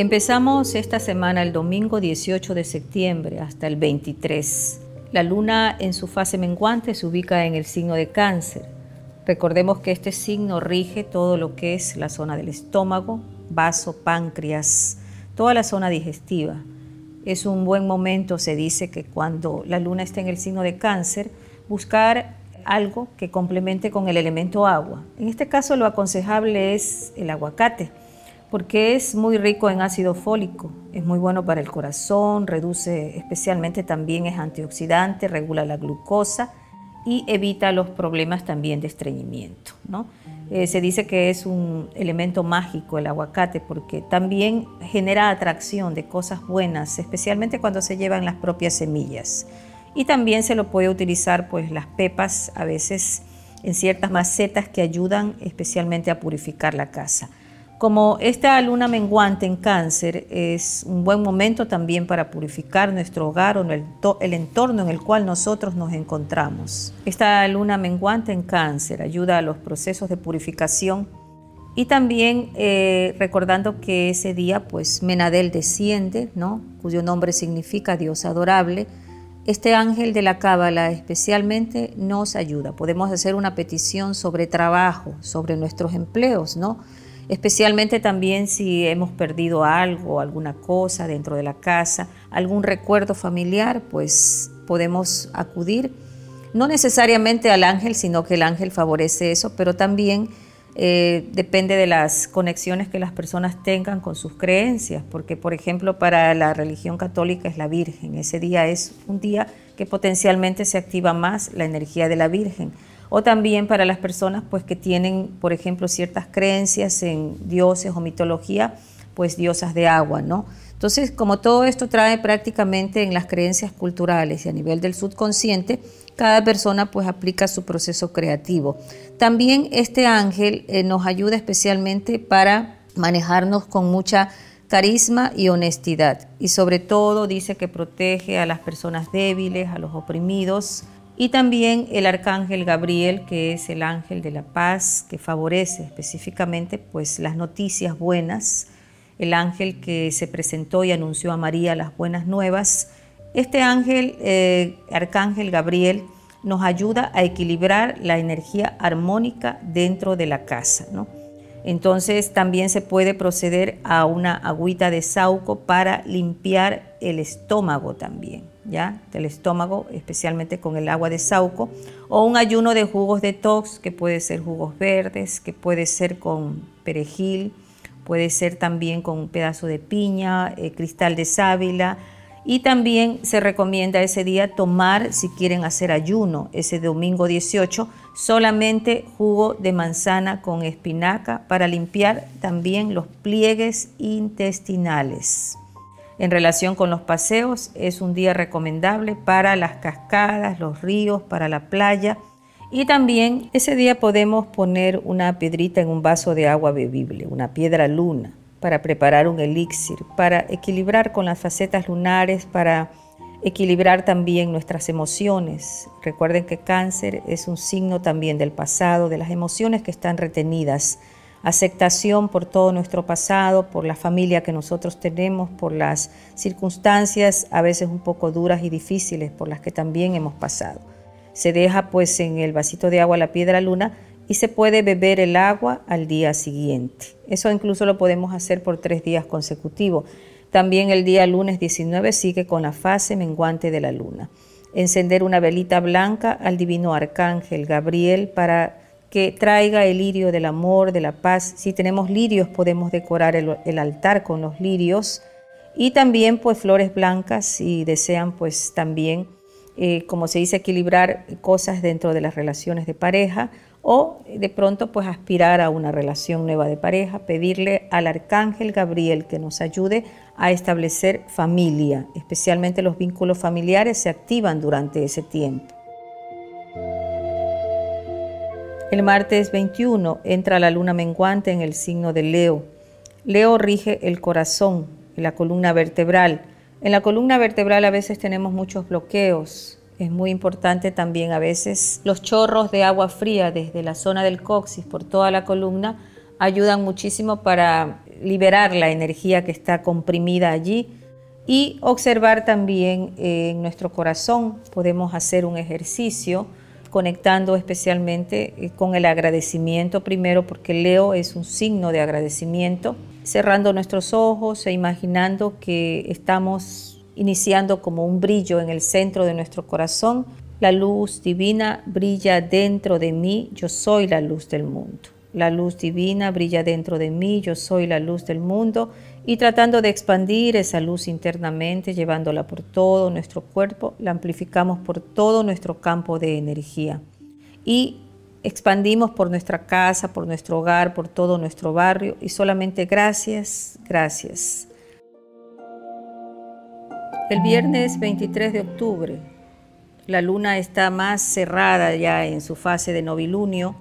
Empezamos esta semana el domingo 18 de septiembre hasta el 23. La luna en su fase menguante se ubica en el signo de cáncer. Recordemos que este signo rige todo lo que es la zona del estómago, vaso, páncreas, toda la zona digestiva. Es un buen momento, se dice que cuando la luna está en el signo de cáncer, buscar algo que complemente con el elemento agua. En este caso lo aconsejable es el aguacate porque es muy rico en ácido fólico, es muy bueno para el corazón, reduce especialmente también es antioxidante, regula la glucosa y evita los problemas también de estreñimiento. ¿no? Eh, se dice que es un elemento mágico el aguacate porque también genera atracción de cosas buenas, especialmente cuando se llevan las propias semillas. Y también se lo puede utilizar pues las pepas a veces en ciertas macetas que ayudan especialmente a purificar la casa. Como esta luna menguante en cáncer es un buen momento también para purificar nuestro hogar o el, entorno en el cual nosotros nos encontramos. Esta luna menguante en cáncer ayuda a los procesos de purificación y también eh, recordando que ese día pues Menadel desciende, ¿no? cuyo nombre significa Dios adorable. Este ángel de la cábala especialmente nos ayuda. Podemos hacer una petición sobre trabajo, sobre nuestros empleos, ¿no? Especialmente también si hemos perdido algo, alguna cosa dentro de la casa, algún recuerdo familiar, pues podemos acudir, no necesariamente al ángel, sino que el ángel favorece eso, pero también eh, depende de las conexiones que las personas tengan con sus creencias, porque por ejemplo para la religión católica es la Virgen, ese día es un día que potencialmente se activa más la energía de la Virgen o también para las personas pues que tienen, por ejemplo, ciertas creencias en dioses o mitología, pues diosas de agua, ¿no? Entonces, como todo esto trae prácticamente en las creencias culturales y a nivel del subconsciente, cada persona pues aplica su proceso creativo. También este ángel eh, nos ayuda especialmente para manejarnos con mucha carisma y honestidad. Y sobre todo dice que protege a las personas débiles, a los oprimidos, y también el arcángel Gabriel, que es el ángel de la paz, que favorece específicamente pues las noticias buenas, el ángel que se presentó y anunció a María las buenas nuevas. Este ángel, eh, arcángel Gabriel, nos ayuda a equilibrar la energía armónica dentro de la casa. Entonces también se puede proceder a una agüita de sauco para limpiar el estómago también. Del estómago, especialmente con el agua de sauco, o un ayuno de jugos detox, que puede ser jugos verdes, que puede ser con perejil, puede ser también con un pedazo de piña, eh, cristal de sábila, y también se recomienda ese día tomar, si quieren hacer ayuno, ese domingo 18, solamente jugo de manzana con espinaca para limpiar también los pliegues intestinales. En relación con los paseos, es un día recomendable para las cascadas, los ríos, para la playa. Y también ese día podemos poner una piedrita en un vaso de agua bebible, una piedra luna, para preparar un elixir, para equilibrar con las facetas lunares, para equilibrar también nuestras emociones. Recuerden que cáncer es un signo también del pasado, de las emociones que están retenidas aceptación por todo nuestro pasado, por la familia que nosotros tenemos, por las circunstancias a veces un poco duras y difíciles por las que también hemos pasado. Se deja pues en el vasito de agua la piedra luna y se puede beber el agua al día siguiente. Eso incluso lo podemos hacer por tres días consecutivos. También el día lunes 19 sigue con la fase menguante de la luna. Encender una velita blanca al divino arcángel Gabriel para que traiga el lirio del amor, de la paz. Si tenemos lirios, podemos decorar el, altar con los lirios. Y también pues flores blancas si desean pues también, eh, como se dice, equilibrar cosas dentro de las relaciones de pareja o de pronto pues aspirar a una relación nueva de pareja, pedirle al arcángel Gabriel que nos ayude a establecer familia, especialmente los vínculos familiares se activan durante ese tiempo. El martes 21 entra la luna menguante en el signo de Leo. Leo rige el corazón, la columna vertebral. En la columna vertebral a veces tenemos muchos bloqueos. Es muy importante también a veces los chorros de agua fría desde la zona del coxis por toda la columna ayudan muchísimo para liberar la energía que está comprimida allí y observar también en nuestro corazón. Podemos hacer un ejercicio conectando especialmente eh, con el agradecimiento primero, porque Leo es un signo de agradecimiento, cerrando nuestros ojos e imaginando que estamos iniciando como un brillo en el centro de nuestro corazón. La luz divina brilla dentro de mí, yo soy la luz del mundo. La luz divina brilla dentro de mí, yo soy la luz del mundo y tratando de expandir esa luz internamente, llevándola por todo nuestro cuerpo, la amplificamos por todo nuestro campo de energía y expandimos por nuestra casa, por nuestro hogar, por todo nuestro barrio y solamente gracias, gracias. El viernes 23 de octubre, la luna está más cerrada ya en su fase de novilunio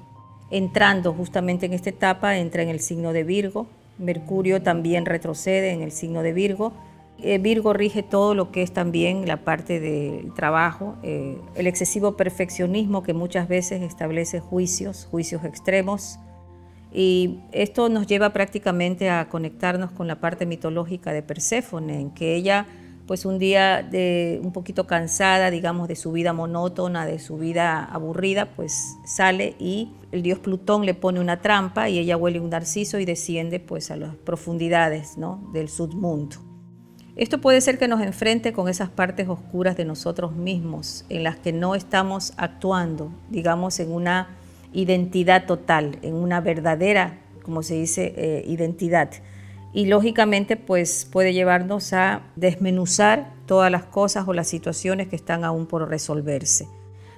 entrando justamente en esta etapa, entra en el signo de Virgo. Mercurio también retrocede en el signo de Virgo. Eh, Virgo rige todo lo que es también la parte del trabajo, eh, el excesivo perfeccionismo que muchas veces establece juicios, juicios extremos. Y esto nos lleva prácticamente a conectarnos con la parte mitológica de Perséfone, en que ella pues un día de un poquito cansada, digamos, de su vida monótona, de su vida aburrida, pues sale y el dios Plutón le pone una trampa y ella huele un narciso y desciende pues a las profundidades ¿no? del submundo. Esto puede ser que nos enfrente con esas partes oscuras de nosotros mismos, en las que no estamos actuando, digamos, en una identidad total, en una verdadera, como se dice, eh, identidad y lógicamente pues puede llevarnos a desmenuzar todas las cosas o las situaciones que están aún por resolverse.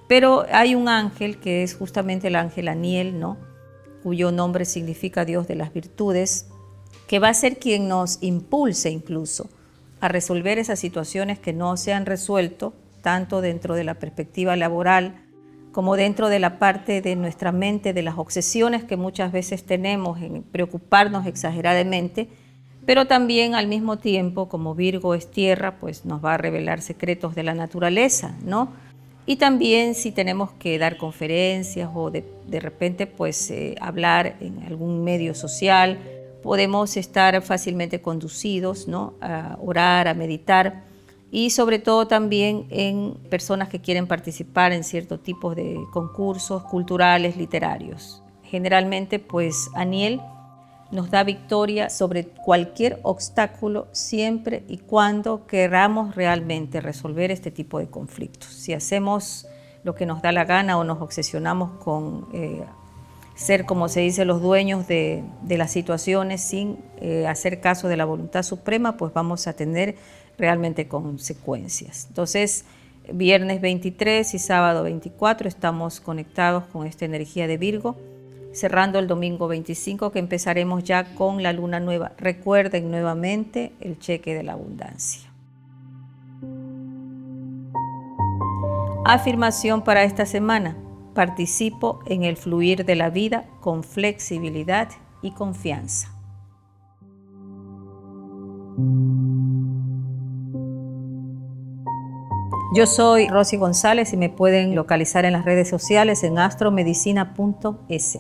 Pero hay un ángel que es justamente el ángel Aniel, ¿no? cuyo nombre significa Dios de las virtudes, que va a ser quien nos impulse incluso a resolver esas situaciones que no se han resuelto, tanto dentro de la perspectiva laboral como dentro de la parte de nuestra mente, de las obsesiones que muchas veces tenemos en preocuparnos exageradamente pero también al mismo tiempo, como Virgo es tierra, pues nos va a revelar secretos de la naturaleza, ¿no? Y también si tenemos que dar conferencias o de, repente pues eh, hablar en algún medio social, podemos estar fácilmente conducidos, ¿no? A orar, a meditar y sobre todo también en personas que quieren participar en ciertos tipos de concursos culturales, literarios. Generalmente pues Aniel nos da victoria sobre cualquier obstáculo siempre y cuando queramos realmente resolver este tipo de conflictos. Si hacemos lo que nos da la gana o nos obsesionamos con eh, ser, como se dice, los dueños de, las situaciones sin eh, hacer caso de la voluntad suprema, pues vamos a tener realmente consecuencias. Entonces, viernes 23 y sábado 24 estamos conectados con esta energía de Virgo cerrando el domingo 25 que empezaremos ya con la luna nueva. Recuerden nuevamente el cheque de la abundancia. Afirmación para esta semana. Participo en el fluir de la vida con flexibilidad y confianza. Yo soy Rosy González y me pueden localizar en las redes sociales en astromedicina.es.